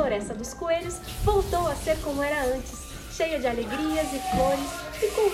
Floresta dos Coelhos voltou a ser como era antes, cheia de alegrias e flores e com